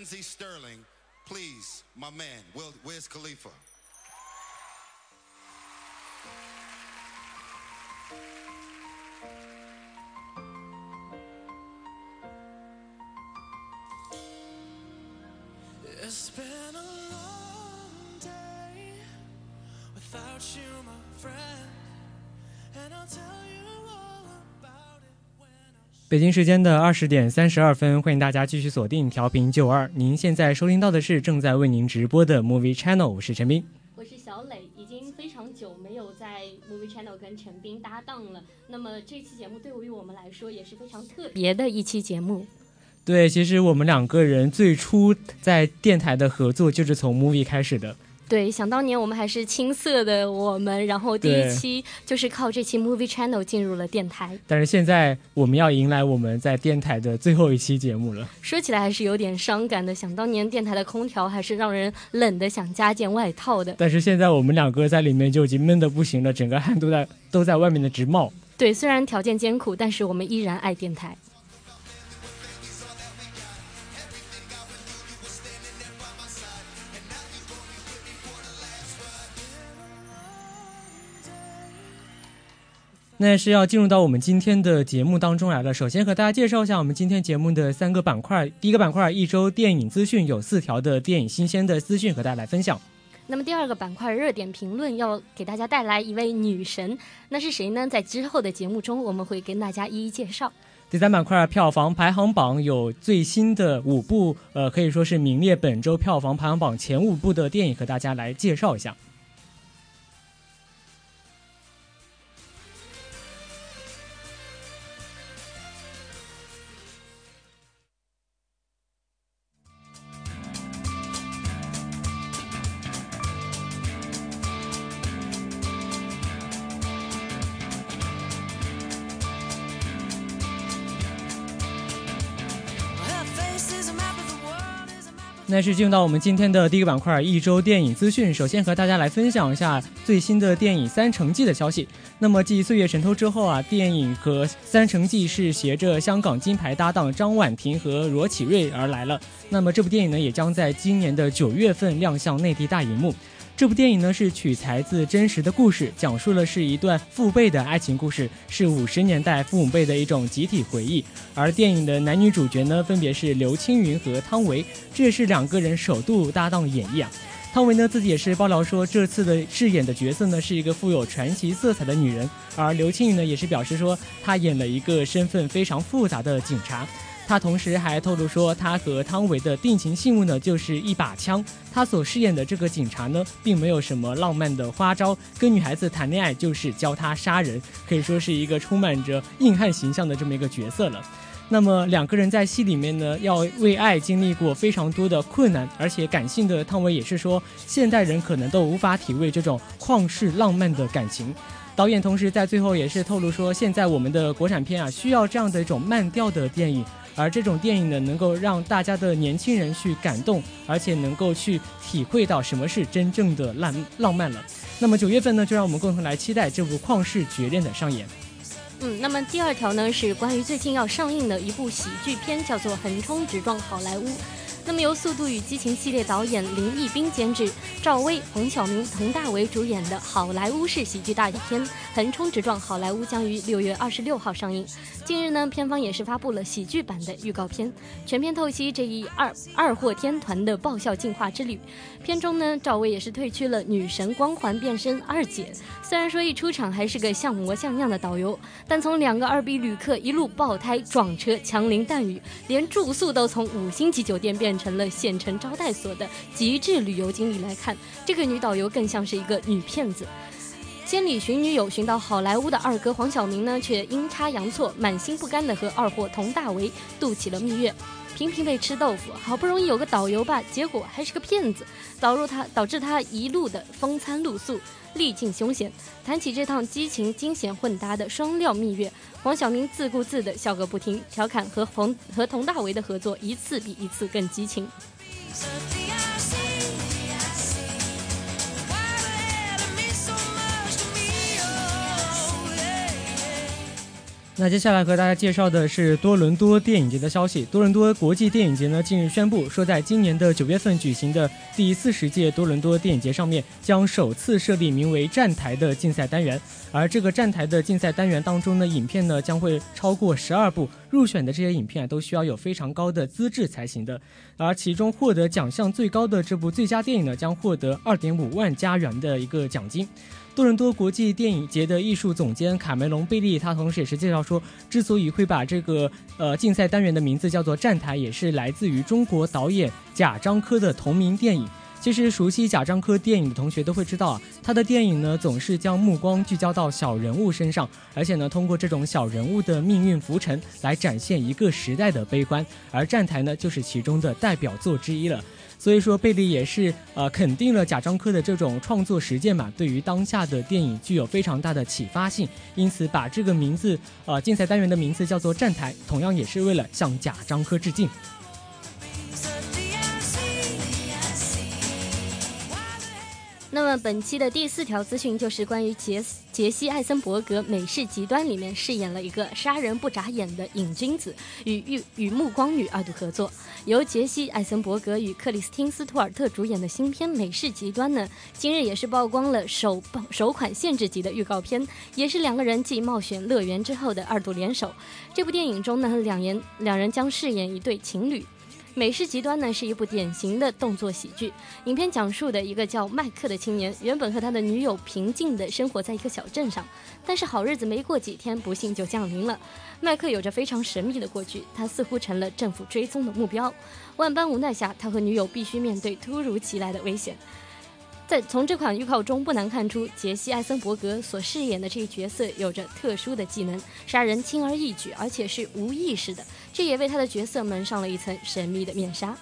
Lindsey Sterling, please, my man, Will, where's Khalifa? It's been a long day without you, my friend. And I'll tell you all 北京时间的二十点三十二分，欢迎大家继续锁定调频九二。您现在收听到的是正在为您直播的 Movie Channel，我是陈斌。我是小磊，已经非常久没有在 Movie Channel 跟陈斌搭档了。那么这期节目对于我们来说也是非常特别的一期节目。对，其实我们两个人最初在电台的合作就是从 Movie 开始的。对，想当年我们还是青涩的我们，然后第一期就是靠这期 Movie Channel 进入了电台。但是现在我们要迎来我们在电台的最后一期节目了。说起来还是有点伤感的，想当年电台的空调还是让人冷的想加件外套的。但是现在我们两个在里面就已经闷得不行了，整个汗都在都在外面的直冒。对，虽然条件艰苦，但是我们依然爱电台。那是要进入到我们今天的节目当中来了。首先和大家介绍一下我们今天节目的三个板块。第一个板块，一周电影资讯，有四条的电影新鲜的资讯和大家来分享。那么第二个板块热点评论要给大家带来一位女神，那是谁呢？在之后的节目中我们会跟大家一一介绍。第三板块票房排行榜有最新的五部，呃，可以说是名列本周票房排行榜前五部的电影和大家来介绍一下。那是进入到我们今天的第一个板块一周电影资讯。首先和大家来分享一下最新的电影《三成记》的消息。那么继《岁月神偷》之后啊，电影和《三成记》是携着香港金牌搭档张婉婷和罗启瑞而来了。那么这部电影呢，也将在今年的九月份亮相内地大荧幕。这部电影呢是取材自真实的故事，讲述了是一段父辈的爱情故事，是五十年代父母辈的一种集体回忆。而电影的男女主角呢，分别是刘青云和汤唯，这也是两个人首度搭档演绎啊。汤唯呢自己也是爆料说，这次的饰演的角色呢是一个富有传奇色彩的女人，而刘青云呢也是表示说，她演了一个身份非常复杂的警察。他同时还透露说，他和汤唯的定情信物呢，就是一把枪。他所饰演的这个警察呢，并没有什么浪漫的花招，跟女孩子谈恋爱就是教她杀人，可以说是一个充满着硬汉形象的这么一个角色了。那么两个人在戏里面呢，要为爱经历过非常多的困难，而且感性的汤唯也是说，现代人可能都无法体味这种旷世浪漫的感情。导演同时在最后也是透露说，现在我们的国产片啊，需要这样的一种慢调的电影。而这种电影呢，能够让大家的年轻人去感动，而且能够去体会到什么是真正的浪浪漫了。那么九月份呢，就让我们共同来期待这部旷世绝恋的上演。嗯，那么第二条呢是关于最近要上映的一部喜剧片，叫做《横冲直撞好莱坞》。那么由《速度与激情》系列导演林奕斌监制，赵薇、黄晓明、佟大为主演的好莱坞式喜剧大片《横冲直撞好莱坞》将于六月二十六号上映。近日呢，片方也是发布了喜剧版的预告片，全片透析这一二二货天团的爆笑进化之旅。片中呢，赵薇也是褪去了女神光环，变身二姐。虽然说一出场还是个像模像样的导游，但从两个二逼旅客一路爆胎、撞车、枪林弹雨，连住宿都从五星级酒店变成了县城招待所的极致旅游经历来看，这个女导游更像是一个女骗子。千里寻女友寻到好莱坞的二哥黄晓明呢，却阴差阳错、满心不甘的和二货佟大为度起了蜜月。频频被吃豆腐，好不容易有个导游吧，结果还是个骗子，导入他导致他一路的风餐露宿，历尽凶险。谈起这趟激情惊险混搭的双料蜜月，黄晓明自顾自的笑个不停，调侃和冯和佟大为的合作一次比一次更激情。那接下来和大家介绍的是多伦多电影节的消息。多伦多国际电影节呢，近日宣布说，在今年的九月份举行的第四十届多伦多电影节上面，将首次设立名为“站台”的竞赛单元。而这个站台的竞赛单元当中呢，影片呢将会超过十二部，入选的这些影片都需要有非常高的资质才行的。而其中获得奖项最高的这部最佳电影呢，将获得二点五万加元的一个奖金。多伦多国际电影节的艺术总监卡梅隆·贝利，他同时也是介绍说，之所以会把这个呃竞赛单元的名字叫做“站台”，也是来自于中国导演贾樟柯的同名电影。其实熟悉贾樟柯电影的同学都会知道啊，他的电影呢总是将目光聚焦到小人物身上，而且呢通过这种小人物的命运浮沉来展现一个时代的悲欢，而《站台》呢就是其中的代表作之一了。所以说，贝利也是呃肯定了贾樟柯的这种创作实践嘛，对于当下的电影具有非常大的启发性，因此把这个名字呃竞赛单元的名字叫做站台，同样也是为了向贾樟柯致敬。那么本期的第四条资讯就是关于杰杰西·艾森伯格《美式极端》里面饰演了一个杀人不眨眼的瘾君子，与与与暮光女二度合作。由杰西·艾森伯格与克里斯汀·斯图尔特主演的新片《美式极端》呢，今日也是曝光了首首款限制级的预告片，也是两个人继冒险乐园之后的二度联手。这部电影中呢，两人两人将饰演一对情侣。《美式极端》呢是一部典型的动作喜剧。影片讲述的一个叫麦克的青年，原本和他的女友平静地生活在一个小镇上，但是好日子没过几天，不幸就降临了。麦克有着非常神秘的过去，他似乎成了政府追踪的目标。万般无奈下，他和女友必须面对突如其来的危险。在从这款预告中不难看出，杰西·艾森伯格所饰演的这个角色有着特殊的技能，杀人轻而易举，而且是无意识的，这也为他的角色蒙上了一层神秘的面纱。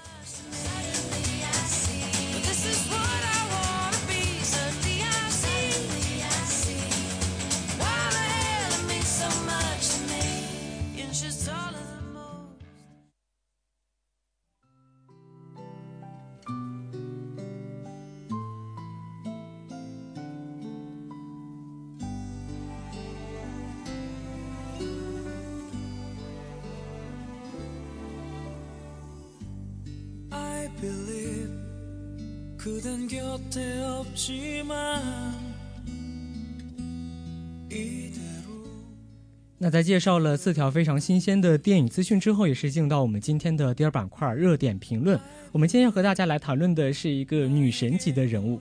那在介绍了四条非常新鲜的电影资讯之后，也是进入到我们今天的第二板块热点评论。我们今天要和大家来谈论的是一个女神级的人物，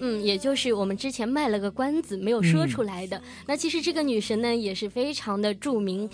嗯，也就是我们之前卖了个关子没有说出来的。那其实这个女神呢，也是非常的著名。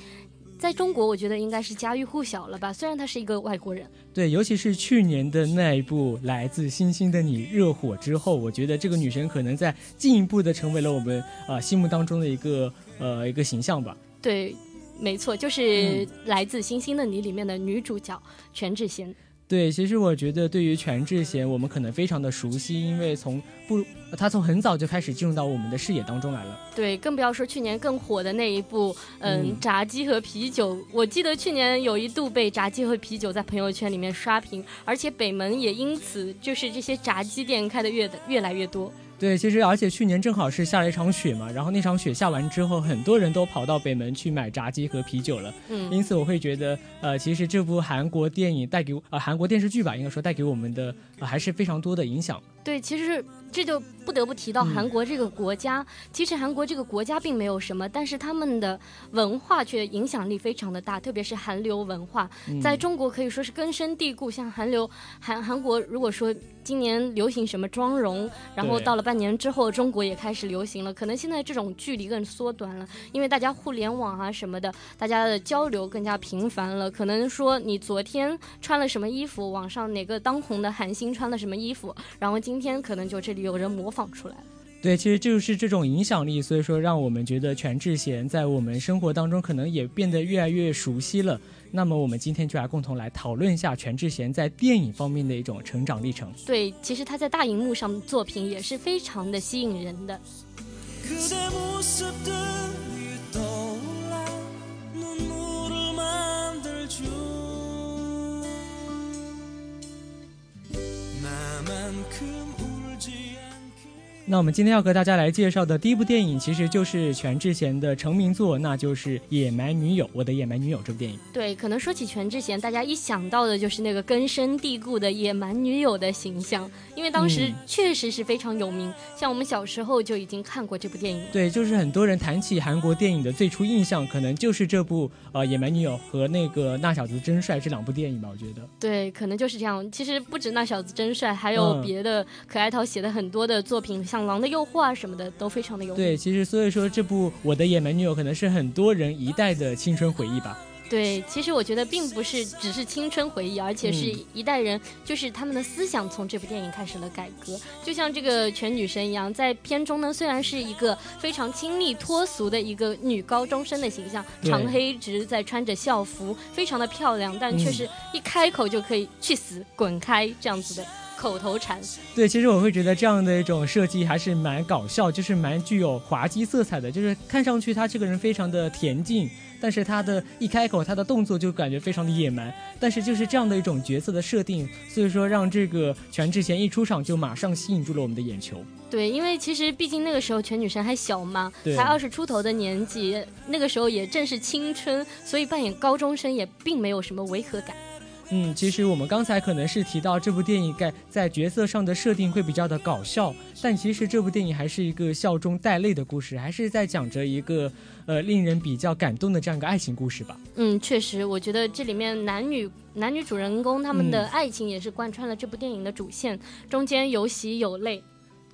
在中国，我觉得应该是家喻户晓了吧？虽然他是一个外国人。对，尤其是去年的那一部《来自星星的你》热火之后，我觉得这个女神可能在进一步的成为了我们啊心目当中的一个呃一个形象吧。对，没错，就是《来自星星的你》里面的女主角全智贤。对，其实我觉得对于全智贤，我们可能非常的熟悉，因为从不，他从很早就开始进入到我们的视野当中来了。对，更不要说去年更火的那一部，嗯，炸鸡和啤酒。我记得去年有一度被炸鸡和啤酒在朋友圈里面刷屏，而且北门也因此就是这些炸鸡店开的越的越来越多。对，其实而且去年正好是下了一场雪嘛，然后那场雪下完之后，很多人都跑到北门去买炸鸡和啤酒了。嗯，因此我会觉得，呃，其实这部韩国电影带给呃韩国电视剧吧，应该说带给我们的还是非常多的影响。对，其实这就不得不提到韩国这个国家。其实韩国这个国家并没有什么，但是他们的文化却影响力非常的大，特别是韩流文化，在中国可以说是根深蒂固。像韩流韩韩国，如果说今年流行什么妆容，然后到了半年之后，中国也开始流行了。可能现在这种距离更缩短了，因为大家互联网啊什么的，大家的交流更加频繁了。可能说你昨天穿了什么衣服，网上哪个当红的韩星穿了什么衣服，然后今。今天可能就这里有人模仿出来对，其实就是这种影响力，所以说让我们觉得全智贤在我们生活当中可能也变得越来越熟悉了。那么我们今天就来共同来讨论一下全智贤在电影方面的一种成长历程。对，其实他在大荧幕上的作品也是非常的吸引人的。come on. 那我们今天要和大家来介绍的第一部电影，其实就是全智贤的成名作，那就是《野蛮女友》。我的野蛮女友这部电影。对，可能说起全智贤，大家一想到的就是那个根深蒂固的野蛮女友的形象，因为当时嗯确实是非常有名，像我们小时候就已经看过这部电影。对，就是很多人谈起韩国电影的最初印象，可能就是这部呃《野蛮女友》和那个《那小子真帅》这两部电影吧。我觉得。对，可能就是这样。其实不止那小子真帅，还有嗯别的可爱淘写的很多的作品，像《狼的诱惑》啊什么的，都非常的有。对，其实所以说这部《我的野蛮女友》可能是很多人一代的青春回忆吧。对，其实我觉得并不是只是青春回忆，而且是嗯一代人，就是他们的思想从这部电影开始了改革。就像这个全女神一样，在片中呢，虽然是一个非常亲密脱俗的一个女高中生的形象，长黑直在穿着校服，非常的漂亮，但却嗯是一开口就可以去死、滚开这样子的口头禅。对，其实我会觉得这样的一种设计还是蛮搞笑，就是蛮具有滑稽色彩的，就是看上去他这个人非常的恬静，但是他的一开口，他的动作就感觉非常的野蛮。但是就是这样的一种角色的设定，所以说让这个全智贤一出场就马上吸引住了我们的眼球。对，因为其实毕竟那个时候全女神还小嘛，才二十出头的年纪，那个时候也正是青春，所以扮演高中生也并没有什么违和感。嗯，其实我们刚才可能是提到这部电影在在角色上的设定会比较的搞笑，但其实这部电影还是一个笑中带泪的故事，还是在讲着一个呃令人比较感动的这样一个爱情故事吧。嗯，确实，我觉得这里面男女男女主人公他们的嗯爱情也是贯穿了这部电影的主线，中间有喜有泪。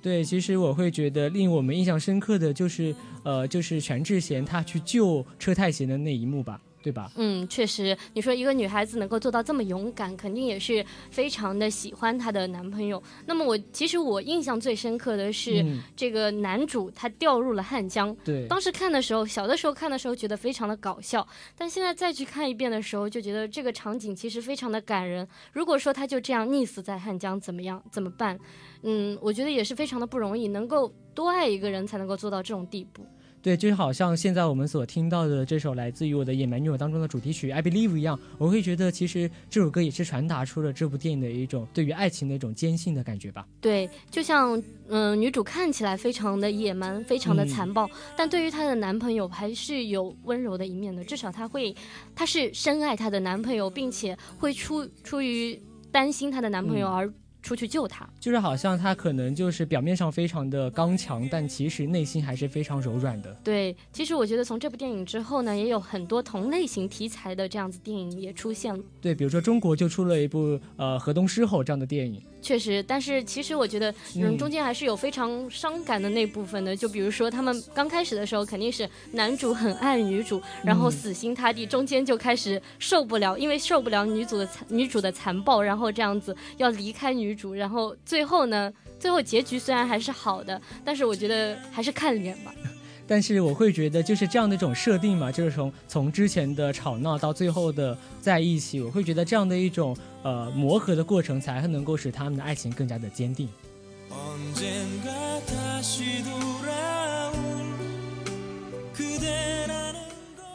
对，其实我会觉得令我们印象深刻的就是呃就是全智贤她去救车太贤的那一幕吧，对吧？嗯，确实，你说一个女孩子能够做到这么勇敢，肯定也是非常的喜欢她的男朋友。那么我其实我印象最深刻的是、嗯这个男主他掉入了汉江，对，当时看的时候，小的时候看的时候觉得非常的搞笑，但现在再去看一遍的时候，就觉得这个场景其实非常的感人。如果说他就这样溺死在汉江，怎么样？怎么办？嗯，我觉得也是非常的不容易，能够多爱一个人才能够做到这种地步。对，就好像现在我们所听到的这首来自于我的野蛮女友当中的主题曲《I Believe》一样，我会觉得其实这首歌也是传达出了这部电影的一种对于爱情的一种坚信的感觉吧。对，就像嗯、女主看起来非常的野蛮，非常的嗯残暴，但对于她的男朋友还是有温柔的一面的。至少她会，她是深爱她的男朋友，并且会出出于担心她的男朋友嗯而出去救他。就是好像他可能就是表面上非常的刚强，但其实内心还是非常柔软的。对，其实我觉得从这部电影之后呢，也有很多同类型题材的这样子电影也出现了。对，比如说中国就出了一部呃《河东狮吼》这样的电影。确实，但是其实我觉得，嗯，嗯中间还是有非常伤感的那部分的。就比如说，他们刚开始的时候肯定是男主很爱女主，然后嗯死心塌地，中间就开始受不了，因为受不了女主的残女主的残暴，然后这样子要离开女主，然后最后呢，最后结局虽然还是好的，但是我觉得还是看脸吧。但是我会觉得就是这样的一种设定嘛，就是从从之前的吵闹到最后的在一起，我会觉得这样的一种呃磨合的过程，才能够使他们的爱情更加的坚定。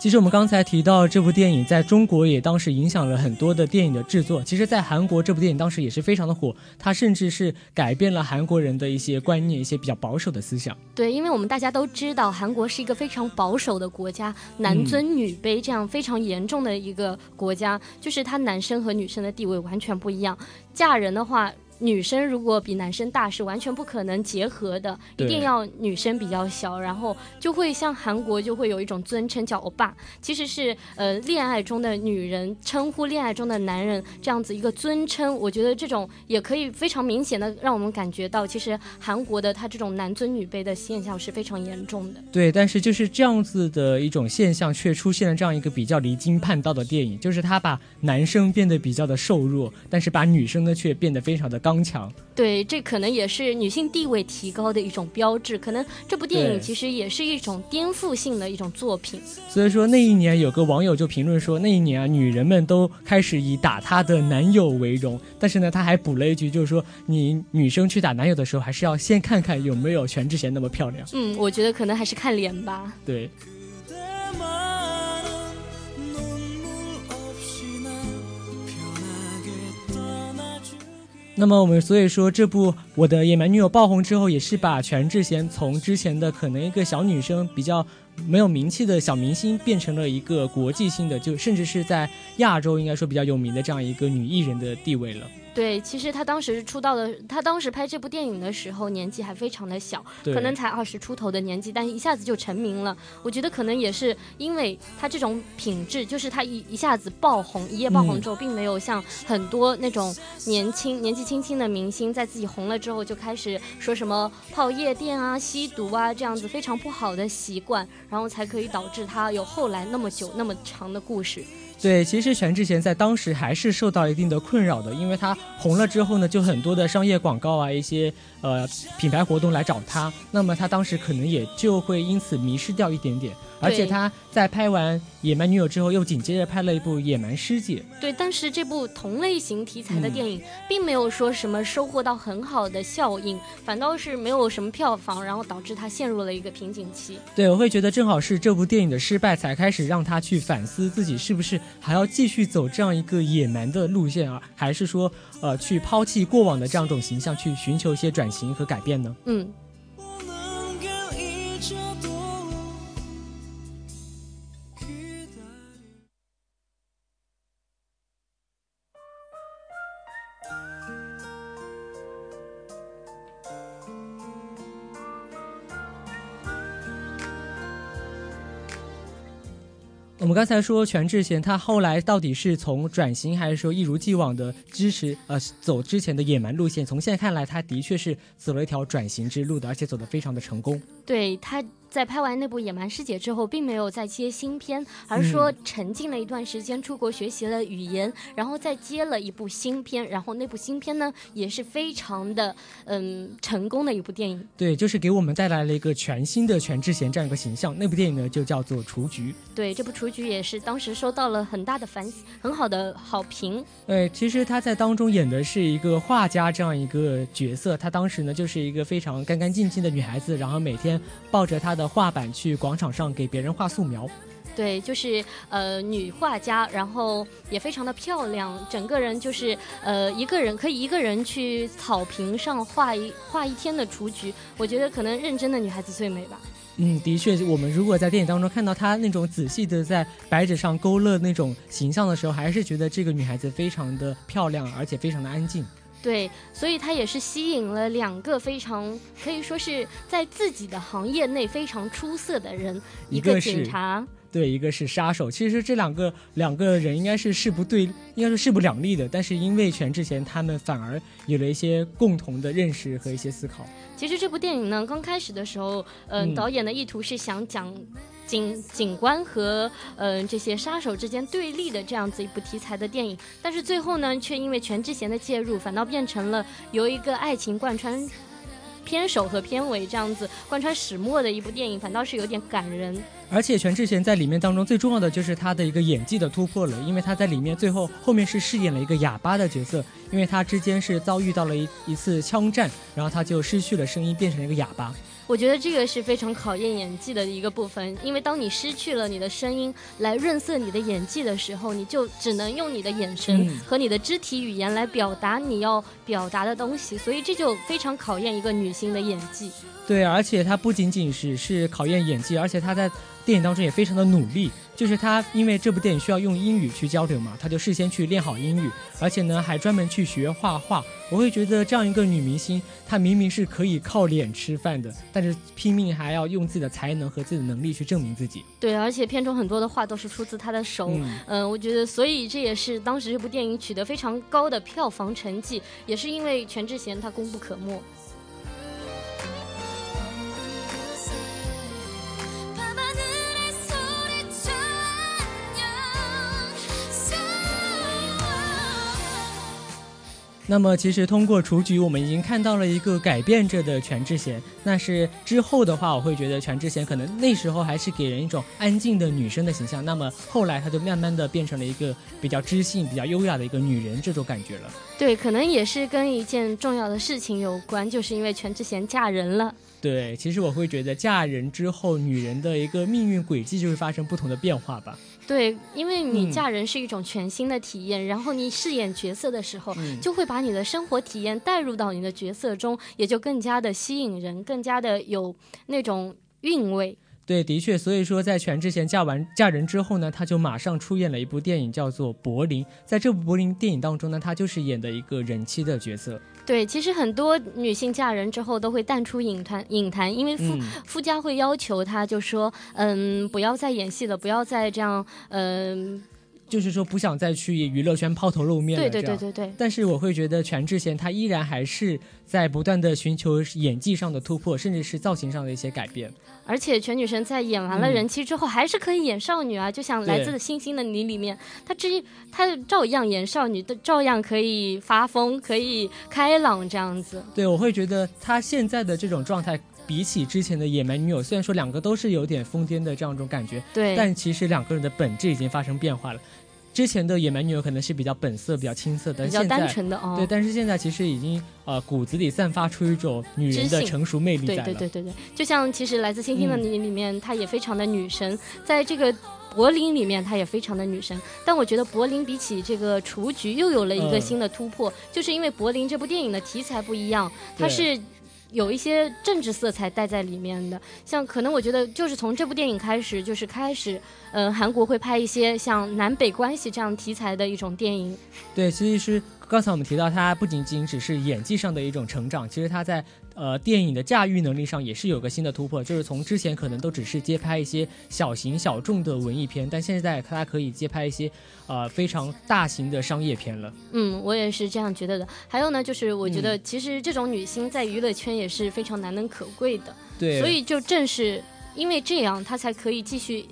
其实我们刚才提到这部电影在中国也当时影响了很多的电影的制作，其实，在韩国这部电影当时也是非常的火，它甚至是改变了韩国人的一些观念，一些比较保守的思想。对，因为我们大家都知道，韩国是一个非常保守的国家，男尊女卑这样非常严重的一个国家，就是他男生和女生的地位完全不一样。嫁人的话，女生如果比男生大是完全不可能结合的，一定要女生比较小，然后就会像韩国就会有一种尊称叫欧巴，其实是呃恋爱中的女人称呼恋爱中的男人这样子一个尊称。我觉得这种也可以非常明显的让我们感觉到，其实韩国的他这种男尊女卑的现象是非常严重的。对，但是就是这样子的一种现象，却出现了这样一个比较离经叛道的电影，就是他把男生变得比较的瘦弱，但是把女生呢却变得非常的刚强。对，这可能也是女性地位提高的一种标志。可能这部电影其实也是一种颠覆性的一种作品。所以说那一年有个网友就评论说，那一年啊，女人们都开始以打她的男友为荣。但是呢，他还补了一句，就是说你女生去打男友的时候，还是要先看看有没有全智贤那么漂亮。嗯，我觉得可能还是看脸吧。对。那么我们所以说，这部《我的野蛮女友》爆红之后，也是把全智贤从之前的可能一个小女生比较没有名气的小明星，变成了一个国际性的，就甚至是在亚洲应该说比较有名的这样一个女艺人的地位了。对，其实他当时出道的，他当时拍这部电影的时候年纪还非常的小，可能才二十出头的年纪，但一下子就成名了。我觉得可能也是因为他这种品质，就是他一一下子爆红，一夜爆红之后，并没有像很多那种年轻、年纪轻轻的明星，在自己红了之后就开始说什么泡夜店啊、吸毒啊这样子非常不好的习惯，然后才可以导致他有后来那么久、那么长的故事。对，其实全智贤在当时还是受到一定的困扰的，因为她红了之后呢，就很多的商业广告啊，一些呃品牌活动来找他，那么他当时可能也就会因此迷失掉一点点。而且他在拍完《野蛮女友》之后，又紧接着拍了一部《野蛮师姐》。对，但是这部同类型题材的嗯电影，并没有说什么收获到很好的效应，反倒是没有什么票房，然后导致他陷入了一个瓶颈期。对，我会觉得正好是这部电影的失败，才开始让他去反思自己是不是还要继续走这样一个野蛮的路线啊，还是说呃去抛弃过往的这样一种形象，去寻求一些转型和改变呢？嗯，们刚才说全智贤，他后来到底是从转型，还是说一如既往的支持呃走之前的野蛮路线？从现在看来，他的确是走了一条转型之路的，而且走得非常的成功。对，他在拍完那部《野蛮师姐》之后，并没有再接新片，而是说沉浸了一段时间，出国学习了语言，然后再接了一部新片，然后那部新片呢也是非常的嗯成功的一部电影。对，就是给我们带来了一个全新的全智贤这样一个形象。那部电影呢，就叫做《雏菊》。对，这部《雏菊》也是当时收到了很大的反很好的好评。对，其实她在当中演的是一个画家这样一个角色。她当时呢，就是一个非常干干净净的女孩子，然后每天抱着她的画板去广场上给别人画素描。对，就是呃女画家，然后也非常的漂亮，整个人就是呃一个人可以一个人去草坪上画一画一天的雏菊，我觉得可能认真的女孩子最美吧。嗯，的确，我们如果在电影当中看到她那种仔细的在白纸上勾勒那种形象的时候，还是觉得这个女孩子非常的漂亮，而且非常的安静。对，所以他也是吸引了两个非常可以说是在自己的行业内非常出色的人，一个警察，对，一个是杀手。其实这两个两个人应该是势不对，应该是势不两立的。但是因为全智贤他们反而有了一些共同的认识和一些思考。其实这部电影呢，刚开始的时候，嗯、嗯导演的意图是想讲警警官和嗯、呃这些杀手之间对立的这样子一部题材的电影，但是最后呢，却因为全智贤的介入，反倒变成了由一个爱情贯穿。片首和片尾这样子贯穿始末的一部电影，反倒是有点感人。而且全智贤在里面当中最重要的就是她的一个演技的突破了，因为他在里面最后后面是饰演了一个哑巴的角色，因为她之间是遭遇到了一一次枪战，然后她就失去了声音，变成了一个哑巴。我觉得这个是非常考验演技的一个部分，因为当你失去了你的声音来润色你的演技的时候，你就只能用你的眼神嗯和你的肢体语言来表达你要表达的东西，所以这就非常考验一个女星的演技。对，而且她不仅仅是是考验演技，而且她在电影当中也非常的努力。就是他因为这部电影需要用英语去交流嘛，他就事先去练好英语，而且呢还专门去学画画。我会觉得这样一个女明星，她明明是可以靠脸吃饭的，但是拼命还要用自己的才能和自己的能力去证明自己。对，而且片中很多的话都是出自她的手。嗯嗯，我觉得，所以这也是当时这部电影取得非常高的票房成绩，也是因为全智贤她功不可沒。那么，其实通过雏菊，我们已经看到了一个改变着的全智贤。那是之后的话，我会觉得全智贤可能那时候还是给人一种安静的女生的形象。那么后来，她就慢慢的变成了一个比较知性、比较优雅的一个女人这种感觉了。对，可能也是跟一件重要的事情有关，就是因为全智贤嫁人了。对，其实我会觉得嫁人之后，女人的一个命运轨迹就会发生不同的变化吧。对，因为你嗯嫁人是一种全新的体验，然后你饰演角色的时候，嗯就会把你的生活体验带入到你的角色中，也就更加的吸引人，更加的有那种韵味。对，的确，所以说在全智贤嫁完嫁人之后呢，她就马上出演了一部电影，叫做《柏林》。在这部柏林电影当中呢，她就是演的一个人妻的角色。对，其实很多女性嫁人之后都会淡出影坛，影坛，因为夫、嗯。夫家会要求她，就说，嗯，不要再演戏了，不要再这样，嗯，就是说不想再去娱乐圈抛头露面了。对对对对对。但是我会觉得全智贤她依然还是在不断的寻求演技上的突破，甚至是造型上的一些改变。而且全女神在演完了嗯人妻之后，还是可以演少女啊，就像《来自星星的你》里面，她之她照样演少女，的照样可以发疯，可以开朗这样子。对，我会觉得她现在的这种状态，比起之前的野蛮女友，虽然说两个都是有点疯癫的这样一种感觉，对，但其实两个人的本质已经发生变化了。之前的野蛮女友可能是比较本色、比较青涩的，比较单纯的哦。对，但是现在其实已经呃骨子里散发出一种女人的成熟魅力对在了。对对对对，就像其实《来自星星的嗯你》里面，她也非常的女神，在这个。柏林里面，她也非常的女神，但我觉得柏林比起这个雏菊又有了一个嗯新的突破，就是因为柏林这部电影的题材不一样，它是有一些政治色彩带在里面的。像可能我觉得就是从这部电影开始，就是开始，呃，韩国会拍一些像南北关系这样题材的一种电影。对，其实刚才我们提到，她不仅仅只是演技上的一种成长，其实她在呃电影的驾驭能力上也是有个新的突破，就是从之前可能都只是接拍一些小型小众的文艺片，但现在她可以接拍一些呃非常大型的商业片了。嗯，我也是这样觉得的。还有呢，就是我觉得嗯其实这种女星在娱乐圈也是非常难能可贵的。对，所以就正是因为这样，她才可以继续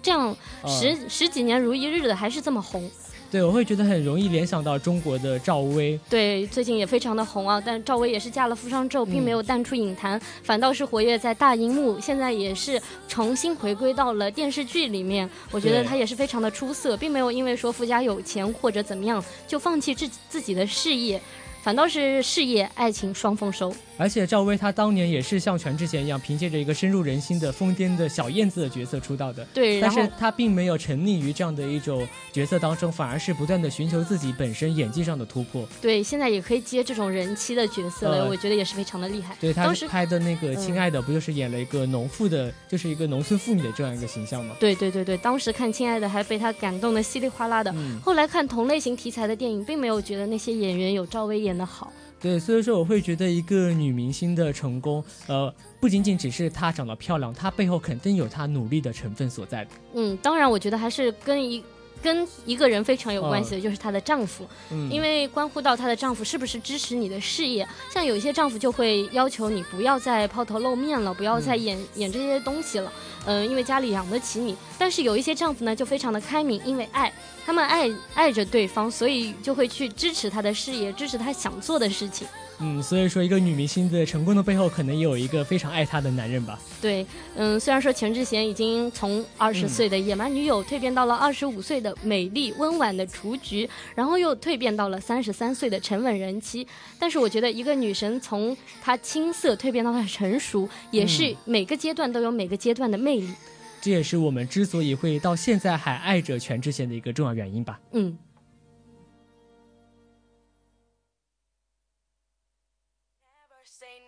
这样呃十、十几年如一日的还是这么红。对我会觉得很容易联想到中国的赵薇。对，最近也非常的红啊。但赵薇也是嫁了富商之后，并没嗯有淡出影坛，反倒是活跃在大荧幕，现在也是重新回归到了电视剧里面。我觉得她也是非常的出色，并没有因为说富家有钱或者怎么样就放弃自自己的事业，反倒是事业爱情双丰收。而且赵薇她当年也是像全智贤一样，凭借着一个深入人心的疯癫的小燕子的角色出道的。对，但是她并没有沉溺于这样的一种角色当中，反而是不断的寻求自己本身演技上的突破。对，现在也可以接这种人妻的角色了，呃我觉得也是非常的厉害。对她当时拍的那个《嗯亲爱的》，不就是演了一个农妇的，就是一个农村妇女的这样一个形象吗？对对对对，当时看《亲爱的》还被她感动的稀里哗啦的。嗯，后来看同类型题材的电影，并没有觉得那些演员有赵薇演的好。对，所以说我会觉得一个女明星的成功，呃，不仅仅只是她长得漂亮，她背后肯定有她努力的成分所在。嗯，当然，我觉得还是跟一跟一个人非常有关系的，就是她的丈夫，嗯，因为关乎到她的丈夫是不是支持你的事业。像有一些丈夫就会要求你不要再抛头露面了，不要再嗯演、演这些东西了。嗯、因为家里养得起你。但是有一些丈夫呢，就非常的开明，因为爱，他们爱爱着对方，所以就会去支持他的事业，支持他想做的事情。嗯，所以说一个女明星的成功的背后，可能也有一个非常爱她的男人吧。对，嗯，虽然说全智贤已经从二十嗯岁的野蛮女友蜕变到了二十五岁的美丽温婉的雏菊，然后又蜕变到了三十三岁的沉稳人妻，但是我觉得一个女神从她青涩蜕变到她成熟，也是嗯每个阶段都有每个阶段的魅力。这也是我们之所以会到现在还爱着全智贤的一个重要原因吧。嗯。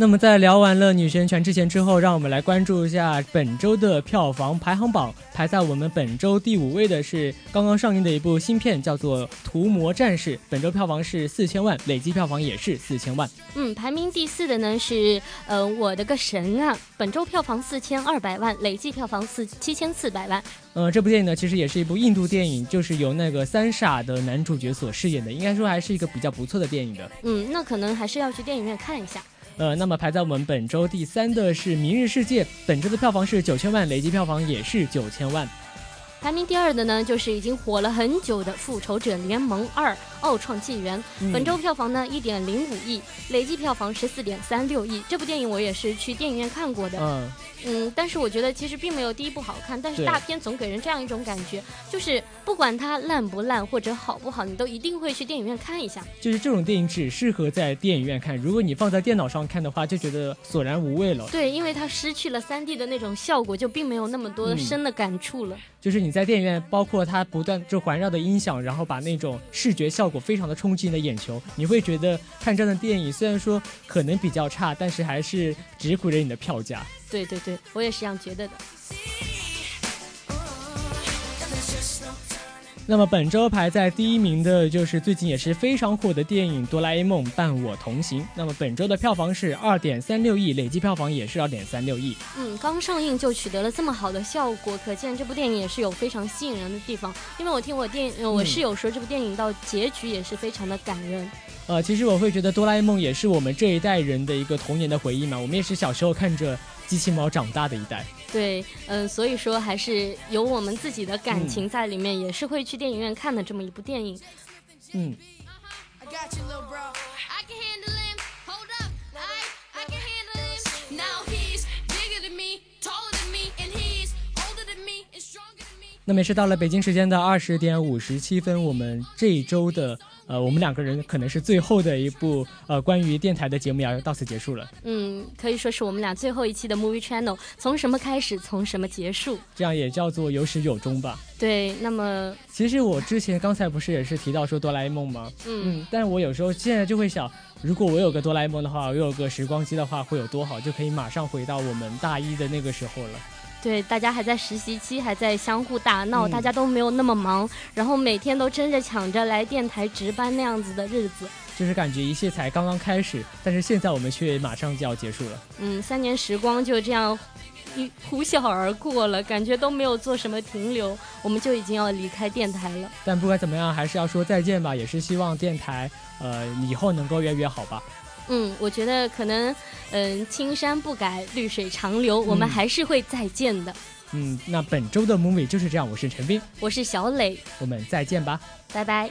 那么在聊完了女神全智贤之后，让我们来关注一下本周的票房排行榜。排在我们本周第五位的是刚刚上映的一部新片，叫做《屠魔战士》，本周票房是四千万，累计票房也是四千万。嗯，排名第四的呢是呃我的个神啊！本周票房四千二百万，累计票房四七千四百万。呃，这部电影呢，其实也是一部印度电影，就是由那个三傻的男主角所饰演的，应该说还是一个比较不错的电影的。嗯，那可能还是要去电影院看一下。呃，那么排在我们本周第三的是《明日世界》，本周的票房是九千万，累计票房也是九千万。排名第二的呢，就是已经火了很久的《复仇者联盟二：奥创纪元》，嗯本周票房呢一点零五亿，累计票房十四点三六亿。这部电影我也是去电影院看过的，嗯，嗯，但是我觉得其实并没有第一部好看，但是大片总给人这样一种感觉，就是不管它烂不烂或者好不好，你都一定会去电影院看一下。就是这种电影只适合在电影院看，如果你放在电脑上看的话，就觉得索然无味了。对，因为它失去了三 D 的那种效果，就并没有那么多嗯深的感触了。就是你在电影院，包括它不断就环绕的音响，然后把那种视觉效果非常的冲击你的眼球，你会觉得看这样的电影虽然说可能比较差，但是还是值回了你的票价。对对对，我也是这样觉得的。那么本周排在第一名的就是最近也是非常火的电影《哆啦 A 梦伴我同行》。那么本周的票房是二点三六亿，累计票房也是二点三六亿。嗯，刚上映就取得了这么好的效果，可见这部电影也是有非常吸引人的地方。因为我听我电呃我室友说，这部电影到结局也是非常的感人。呃，其实我会觉得哆啦 A 梦也是我们这一代人的一个童年的回忆嘛，我们也是小时候看着机器猫长大的一代。对，嗯，所以说还是有我们自己的感情嗯在里面，也是会去电影院看的这么一部电影。嗯，I got you, little bro. I can handle him. Hold up. I, I can handle him. Now he's bigger than me, taller than me, and he's older than me and stronger than me. 那么也是到了北京时间的二十点五十七分，我们这一周的呃，我们两个人可能是最后的一部呃关于电台的节目要到此结束了。嗯，可以说是我们俩最后一期的 Movie Channel，从什么开始，从什么结束。这样也叫做有始有终吧。对，那么，其实我之前刚才不是也是提到说哆啦 A 梦吗？嗯，嗯，但我有时候现在就会想，如果我有个哆啦 A 梦的话，我有个时光机的话，会有多好，就可以马上回到我们大一的那个时候了。对，大家还在实习期，还在相互打闹，嗯大家都没有那么忙，然后每天都争着抢着来电台值班那样子的日子。就是感觉一切才刚刚开始，但是现在我们却马上就要结束了。嗯，三年时光就这样一呼啸而过了，感觉都没有做什么停留，我们就已经要离开电台了。但不管怎么样，还是要说再见吧，也是希望电台呃以后能够越来越好吧。嗯，我觉得可能，嗯，青山不改，绿水长流，我们嗯还是会再见的。嗯，那本周的 movie 就是这样，我是陈斌，我是小磊，我们再见吧。拜拜。